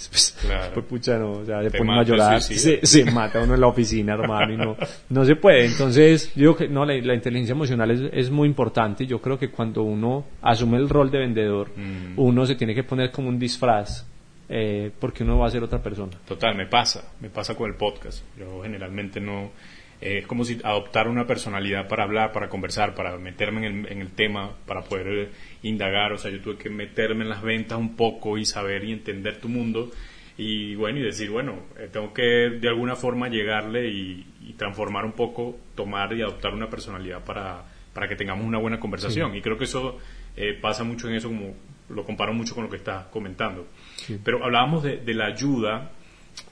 Pues, pues pucha, no, o sea, se pone a llorar, se, se, mata uno en la oficina, hermano, y no, no se puede. Entonces, yo digo que no, la, inteligencia emocional es, es, muy importante. Yo creo que cuando uno asume el rol de vendedor, uno se tiene que poner como un disfraz eh, porque uno va a ser otra persona. Total, me pasa, me pasa con el podcast. Yo generalmente no... Eh, es como si adoptar una personalidad para hablar, para conversar, para meterme en el, en el tema, para poder eh, indagar. O sea, yo tuve que meterme en las ventas un poco y saber y entender tu mundo. Y bueno, y decir, bueno, tengo que de alguna forma llegarle y, transformar un poco, tomar y adoptar una personalidad para, para que tengamos una buena conversación. Y creo que eso pasa mucho en eso, como lo comparo mucho con lo que estás comentando. Pero hablábamos de, la ayuda,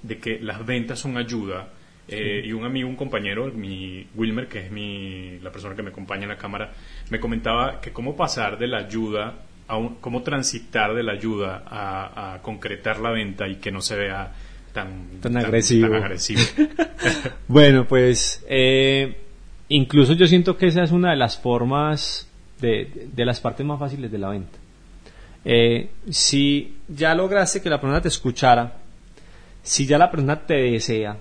de que las ventas son ayuda. Eh, y un amigo, un compañero, mi Wilmer, que es mi, la persona que me acompaña en la cámara, me comentaba que cómo pasar de la ayuda, a cómo transitar de la ayuda a, concretar la venta y que no se vea tan, tan, agresivo. bueno, pues eh, incluso yo siento que esa es una de las formas de, de las partes más fáciles de la venta. Eh, si ya lograste que la persona te escuchara, si ya la persona te desea,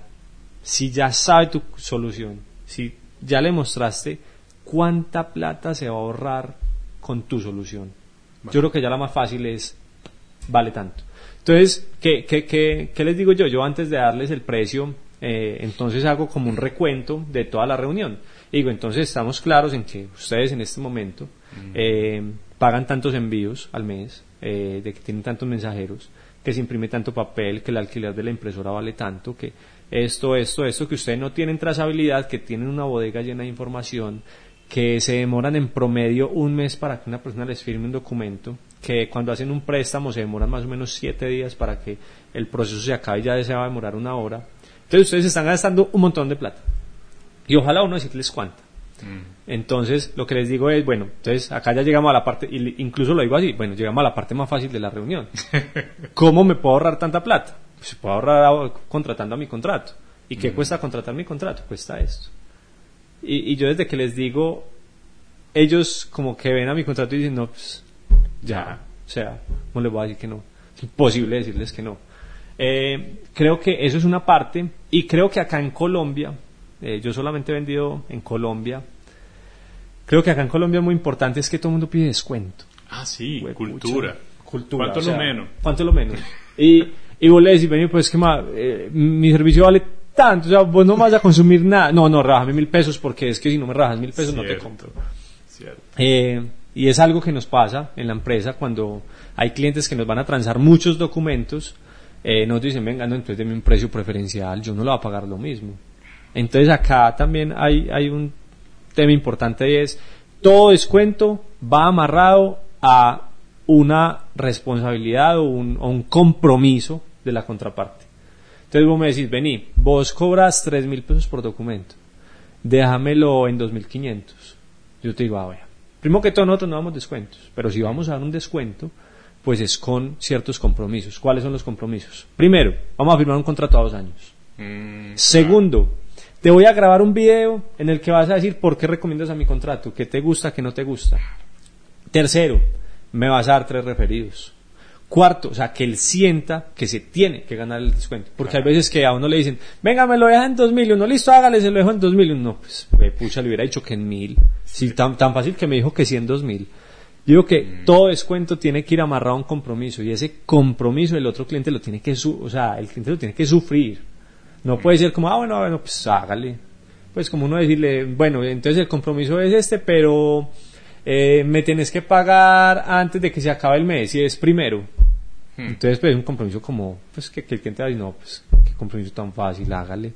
si ya sabe tu solución, si ya le mostraste cuánta plata se va a ahorrar con tu solución. Yo creo que ya la más fácil es, vale tanto. Entonces, ¿qué, qué, qué, qué les digo yo? Yo antes de darles el precio, eh, entonces hago como un recuento de toda la reunión. digo, entonces estamos claros en que ustedes en este momento eh, pagan tantos envíos al mes, eh, de que tienen tantos mensajeros, que se imprime tanto papel, que el alquiler de la impresora vale tanto, que esto, esto, esto, que ustedes no tienen trazabilidad, que tienen una bodega llena de información, que se demoran en promedio un mes para que una persona les firme un documento, que cuando hacen un préstamo se demoran más o menos siete días para que el proceso se acabe y ya se va a demorar una hora. Entonces ustedes están gastando un montón de plata. Y ojalá uno decirles cuánto. Mm. Entonces, lo que les digo es, bueno, entonces acá ya llegamos a la parte, incluso lo digo así, bueno, llegamos a la parte más fácil de la reunión. ¿Cómo me puedo ahorrar tanta plata? Pues puedo ahorrar contratando a mi contrato. ¿Y qué cuesta contratar mi contrato? Cuesta esto. Y, yo desde que les digo, ellos como que ven a mi contrato y dicen, no, pues ya, o sea, no les voy a decir que no. Es imposible decirles que no. Eh, creo que eso es una parte y creo que acá en Colombia eh, yo solamente he vendido en Colombia. Creo que acá en Colombia es muy importante es que todo el mundo pide descuento. Ah, sí, cultura. cultura. ¿Cuánto lo menos? ¿Cuánto lo menos? y, y vos le decís, vení, pues que eh, mi servicio vale tanto, o sea, vos no vas a consumir nada. No, no, rajame mil pesos porque es que si no me rajas mil pesos no te compro. Eh, y es algo que nos pasa en la empresa cuando hay clientes que nos van a transar muchos documentos, eh, nos dicen, venga, no, entonces deme un precio preferencial, yo no lo voy a pagar lo mismo. Entonces acá también hay, hay un tema importante y es todo descuento va amarrado a una responsabilidad o un, compromiso de la contraparte. Entonces vos me decís, vení, vos cobras tres mil pesos por documento, déjamelo en 2.500. Yo te digo, ah, Primero que todo, nosotros no damos descuentos, pero si vamos a dar un descuento, pues es con ciertos compromisos. ¿Cuáles son los compromisos? Primero, vamos a firmar un contrato a dos años. Mm, Segundo, te voy a grabar un video en el que vas a decir por qué recomiendas a mi contrato, qué te gusta, qué no te gusta. Tercero, me vas a dar tres referidos. Cuarto, o sea, que él sienta que se tiene que ganar el descuento. Porque hay veces que a uno le dicen, venga, me lo deja en dos mil, y uno, listo, hágale, se lo dejo en dos mil. Y uno, pues, pucha, le hubiera dicho que en mil. Si tan, tan fácil que me dijo que sí en dos mil. Yo digo que todo descuento tiene que ir amarrado a un compromiso y ese compromiso el otro cliente lo tiene que, su o sea, el cliente lo tiene que sufrir. No puede ser como, ah, bueno, bueno, pues hágale. Pues como uno decirle, bueno, entonces el compromiso es este, pero eh, me tienes que pagar antes de que se acabe el mes y es primero. Entonces, pues es un compromiso como, pues que, que el cliente va a decir, no, pues qué compromiso tan fácil, hágale.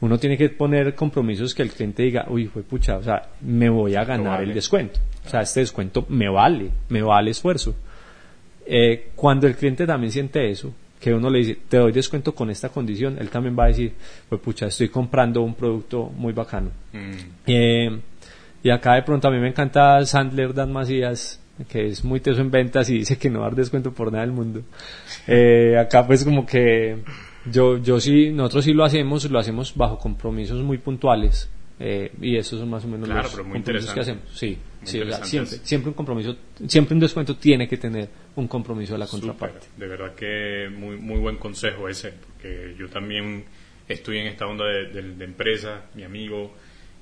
Uno tiene que poner compromisos que el cliente diga, uy, fue pucha, o sea, me voy a ganar vale. el descuento. O sea, este descuento me vale, me vale esfuerzo. Eh, cuando el cliente también siente eso, que uno le dice, te doy descuento con esta condición, él también va a decir, pues pucha, estoy comprando un producto muy bacano. mm, Eh, y acá de pronto a mí me encanta Sandler Dan Macías, que es muy teso en ventas y dice que no va a dar descuento por nada del mundo. Eh, acá pues como que yo, yo sí, nosotros sí lo hacemos, lo hacemos bajo compromisos muy puntuales. eh, y esos son más o menos Claro, los compromisos que hacemos. Sí, sí, o sea, siempre, siempre un compromiso, siempre un descuento tiene que tener un compromiso de la Súper, contraparte. de verdad que muy, muy buen consejo ese, porque yo también estoy en esta onda de, de- de empresa, mi amigo,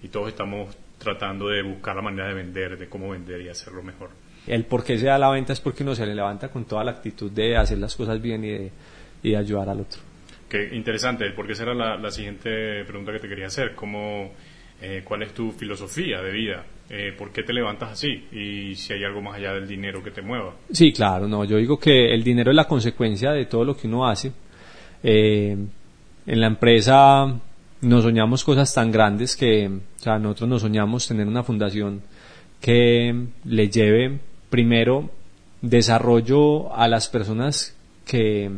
y todos estamos tratando de buscar la manera de vender, de cómo vender y hacerlo mejor. El por qué se da la venta es porque uno se le levanta con toda la actitud de hacer las cosas bien y de, y de ayudar al otro. Qué interesante, porque esa era la, la siguiente pregunta que te quería hacer. ¿Cómo, eh, ¿Cuál es tu filosofía de vida? Eh, ¿Por qué te levantas así? Y si hay algo más allá del dinero que te mueva. Sí, claro, no, yo digo que el dinero es la consecuencia de todo lo que uno hace. Eh, en la empresa nos soñamos cosas tan grandes que, o sea, nosotros nos soñamos tener una fundación que le lleve primero desarrollo a las personas que,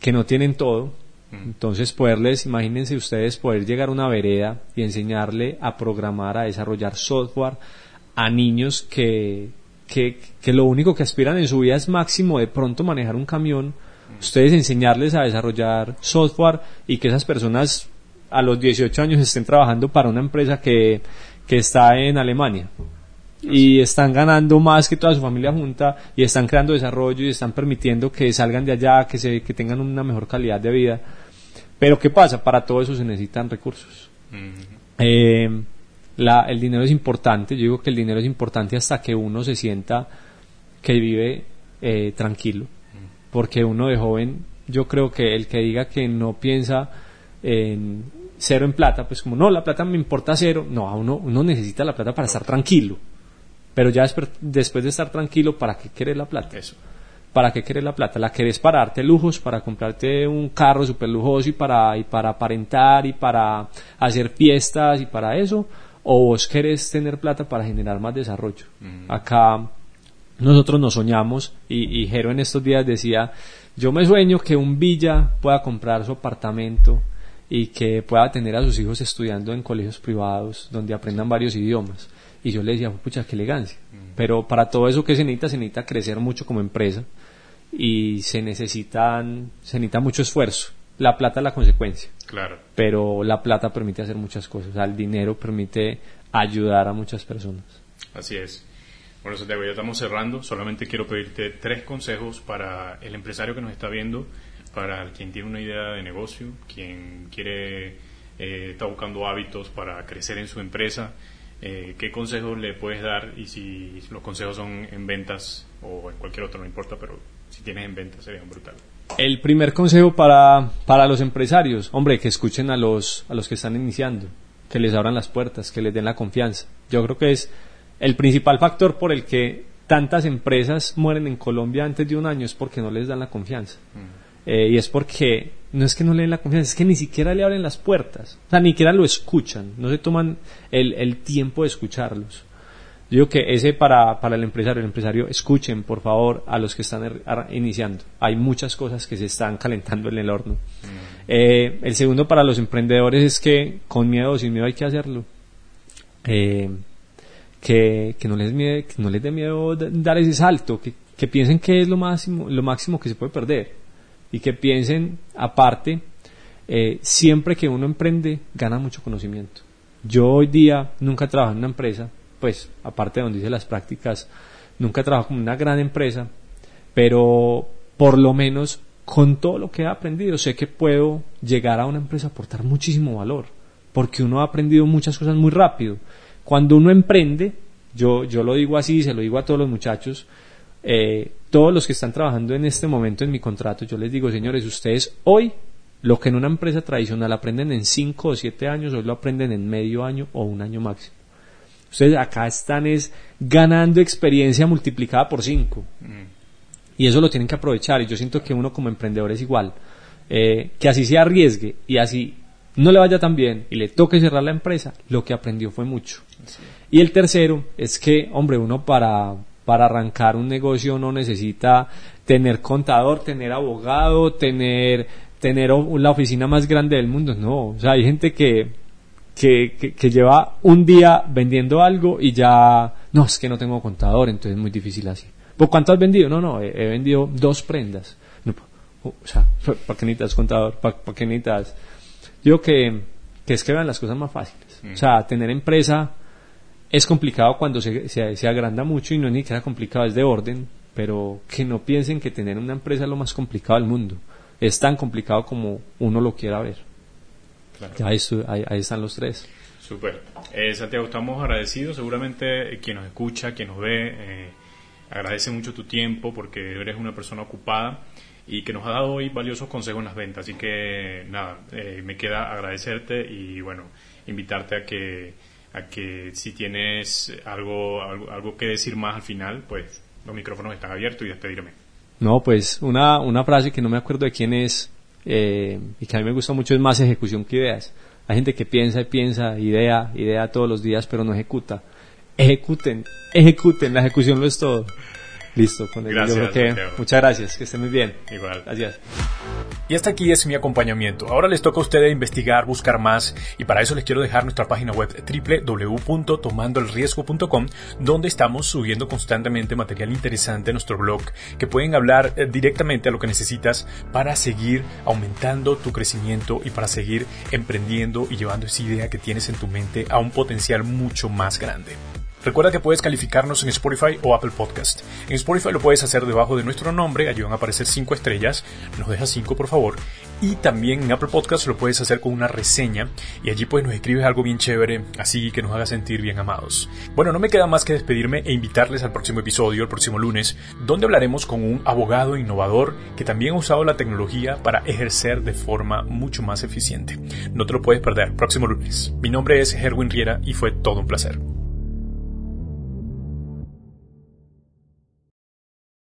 que no tienen todo. Entonces poderles, imagínense ustedes poder llegar a una vereda y enseñarle a programar, a desarrollar software a niños que, que, que lo único que aspiran en su vida es máximo de pronto manejar un camión, ustedes enseñarles a desarrollar software y que esas personas a los 18 años estén trabajando para una empresa que, que está en Alemania y están ganando más que toda su familia junta y están creando desarrollo y están permitiendo que salgan de allá, que, se, que tengan una mejor calidad de vida. Pero ¿qué pasa? Para todo eso se necesitan recursos. Eh, la- el dinero es importante, yo digo que el dinero es importante hasta que uno se sienta que vive eh, tranquilo. Porque uno de joven, yo creo que el que diga que no piensa en cero en plata, pues como no, la plata me importa cero, no, a uno, uno necesita la plata para estar tranquilo. Pero ya después, de estar tranquilo, ¿para qué querés la plata? Eso. ¿Para qué querés la plata? ¿La querés para darte lujos, para comprarte un carro súper lujoso y para, y para aparentar y para hacer fiestas y para eso? ¿O vos querés tener plata para generar más desarrollo? Acá nosotros nos soñamos y, y Jero en estos días decía, yo me sueño que un Villa pueda comprar su apartamento y que pueda tener a sus hijos estudiando en colegios privados donde aprendan varios idiomas. Y yo le decía, pucha, qué elegancia. Pero para todo eso que se necesita, se necesita crecer mucho como empresa y se necesitan, se necesita mucho esfuerzo. La plata es la consecuencia, Claro. pero la plata permite hacer muchas cosas. O sea, el dinero permite ayudar a muchas personas. Así es. Bueno, Santiago, ya estamos cerrando. Solamente quiero pedirte tres consejos para el empresario que nos está viendo, para quien tiene una idea de negocio, quien quiere, eh, está buscando hábitos para crecer en su empresa. Eh, ¿Qué consejos le puedes dar? Y si los consejos son en ventas o en cualquier otro, no importa, pero si tienes en ventas sería brutal. El primer consejo para, para los empresarios, hombre, que escuchen a los, a los que están iniciando, que les abran las puertas, que les den la confianza. Yo creo que es el principal factor por el que tantas empresas mueren en Colombia antes de un año es porque no les dan la confianza. Eh, y es porque no es que no le den la confianza, es que ni siquiera le abren las puertas. O sea, ni siquiera lo escuchan, no se toman el, el tiempo de escucharlos. Yo digo que ese para, para el empresario, el empresario, escuchen por favor a los que están er- iniciando. Hay muchas cosas que se están calentando en el horno. Eh, el segundo para los emprendedores es que con miedo o sin miedo hay que hacerlo. Eh, que, no les que no les dé miedo dar ese salto, que, piensen que es lo máximo, lo máximo que se puede perder y que piensen aparte eh, siempre que uno emprende gana mucho conocimiento. Yo hoy día nunca trabajo en una empresa, pues aparte de donde hice las prácticas, nunca trabajo en una gran empresa, pero por lo menos con todo lo que he aprendido sé que puedo llegar a una empresa a aportar muchísimo valor, porque uno ha aprendido muchas cosas muy rápido. Cuando uno emprende, yo, yo lo digo así, se lo digo a todos los muchachos, eh, todos los que están trabajando en este momento en mi contrato, yo les digo, señores, ustedes hoy lo que en una empresa tradicional aprenden en 5 o 7 años, hoy lo aprenden en medio año o un año máximo. Ustedes acá están es ganando experiencia multiplicada por 5. Mm. Y eso lo tienen que aprovechar. Y yo siento que uno como emprendedor es igual. Eh, que así se arriesgue y así no le vaya tan bien y le toque cerrar la empresa, lo que aprendió fue mucho. Y el tercero es que, hombre, uno para, para arrancar un negocio no necesita tener contador, tener abogado, tener tener la oficina más grande del mundo. No, o sea, hay gente que, que, que, lleva un día vendiendo algo y ya, no, es que no tengo contador, entonces es muy difícil así. ¿Por cuánto has vendido? No, no, he, vendido dos prendas. o sea, ¿para qué necesitas contador? ¿Para, qué necesitas? Digo que, que es que vean las cosas más fáciles. O sea, tener empresa es complicado cuando se, se, se agranda mucho y no es ni siquiera complicado, es de orden, pero que no piensen que tener una empresa es lo más complicado del mundo es tan complicado como uno lo quiera ver. Ahí, ahí, están los tres. Súper. Eh, Santiago, estamos agradecidos. Seguramente quien nos escucha, quien nos ve, eh, agradece mucho tu tiempo porque eres una persona ocupada y que nos ha dado hoy valiosos consejos en las ventas. Así que nada, eh, me queda agradecerte y bueno, invitarte a que, a que si tienes algo, algo, algo que decir más al final, pues los micrófonos están abiertos y despedirme. No, pues una, una frase que no me acuerdo de quién es eh, y que a mí me gusta mucho es más ejecución que ideas. Hay gente que piensa y piensa, idea, idea todos los días, pero no ejecuta. Ejecuten, ejecuten, la ejecución lo es todo. Listo, con gracias, que, muchas gracias, que estén muy bien. Igual. Gracias. Y hasta aquí es mi acompañamiento. Ahora les toca a ustedes investigar, buscar más y para eso les quiero dejar nuestra página web www.tomandoelriesgo.com donde estamos subiendo constantemente material interesante en nuestro blog que pueden hablar eh, directamente a lo que necesitas para seguir aumentando tu crecimiento y para seguir emprendiendo y llevando esa idea que tienes en tu mente a un potencial mucho más grande. Recuerda que puedes calificarnos en Spotify o Apple Podcast. En Spotify lo puedes hacer debajo de nuestro nombre, allí van a aparecer 5 estrellas, nos dejas 5 por favor. Y también en Apple Podcast lo puedes hacer con una reseña y allí pues nos escribes algo bien chévere, así que nos haga sentir bien amados. Bueno, no me queda más que despedirme e invitarles al próximo episodio, el próximo lunes, donde hablaremos con un abogado innovador que también ha usado la tecnología para ejercer de forma mucho más eficiente. No te lo puedes perder, próximo lunes. Mi nombre es Herwin Riera y fue todo un placer.